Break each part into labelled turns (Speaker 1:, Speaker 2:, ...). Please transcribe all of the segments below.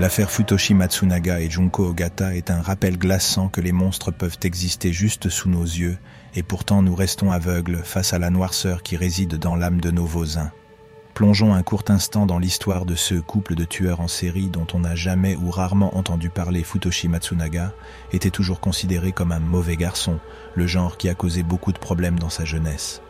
Speaker 1: L'affaire Futoshi Matsunaga et Junko Ogata est un rappel glaçant que les monstres peuvent exister juste sous nos yeux, et pourtant nous restons aveugles face à la noirceur qui réside dans l'âme de nos voisins. Plongeons un court instant dans l'histoire de ce couple de tueurs en série dont on n'a jamais ou rarement entendu parler Futoshi Matsunaga, était toujours considéré comme un mauvais garçon, le genre qui a causé beaucoup de problèmes dans sa jeunesse.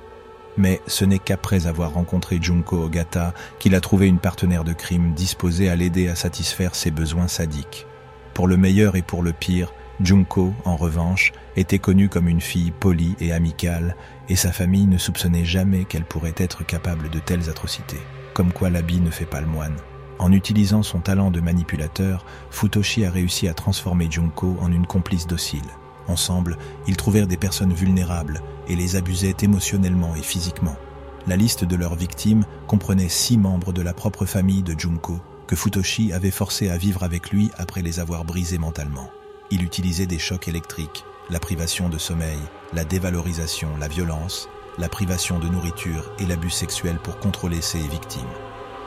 Speaker 1: Mais ce n'est qu'après avoir rencontré Junko Ogata qu'il a trouvé une partenaire de crime disposée à l'aider à satisfaire ses besoins sadiques. Pour le meilleur et pour le pire, Junko, en revanche, était connue comme une fille polie et amicale, et sa famille ne soupçonnait jamais qu'elle pourrait être capable de telles atrocités. Comme quoi l'habit ne fait pas le moine. En utilisant son talent de manipulateur, Futoshi a réussi à transformer Junko en une complice docile. Ensemble, ils trouvèrent des personnes vulnérables et les abusaient émotionnellement et physiquement. La liste de leurs victimes comprenait six membres de la propre famille de Junko, que Futoshi avait forcé à vivre avec lui après les avoir brisés mentalement. Il utilisait des chocs électriques, la privation de sommeil, la dévalorisation, la violence, la privation de nourriture et l'abus sexuel pour contrôler ses victimes.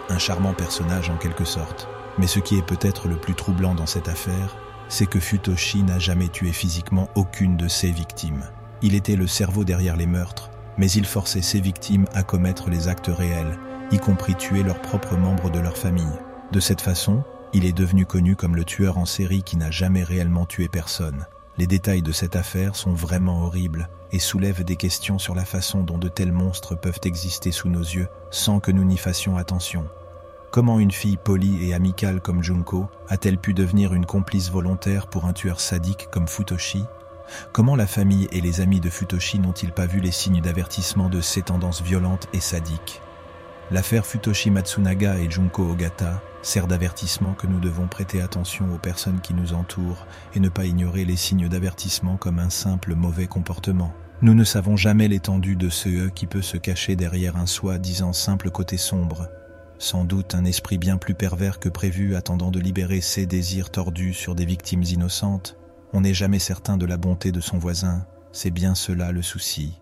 Speaker 1: Un charmant personnage en quelque sorte. Mais ce qui est peut-être le plus troublant dans cette affaire, c'est que Futoshi n'a jamais tué physiquement aucune de ses victimes. Il était le cerveau derrière les meurtres, mais il forçait ses victimes à commettre les actes réels, y compris tuer leurs propres membres de leur famille. De cette façon, il est devenu connu comme le tueur en série qui n'a jamais réellement tué personne. Les détails de cette affaire sont vraiment horribles et soulèvent des questions sur la façon dont de tels monstres peuvent exister sous nos yeux sans que nous n'y fassions attention. Comment une fille polie et amicale comme Junko a-t-elle pu devenir une complice volontaire pour un tueur sadique comme Futoshi? Comment la famille et les amis de Futoshi n'ont-ils pas vu les signes d'avertissement de ces tendances violentes et sadiques? L'affaire Futoshi Matsunaga et Junko Ogata sert d'avertissement que nous devons prêter attention aux personnes qui nous entourent et ne pas ignorer les signes d'avertissement comme un simple mauvais comportement. Nous ne savons jamais l'étendue de ce E qui peut se cacher derrière un soi-disant simple côté sombre. Sans doute un esprit bien plus pervers que prévu attendant de libérer ses désirs tordus sur des victimes innocentes. On n'est jamais certain de la bonté de son voisin, c'est bien cela le souci.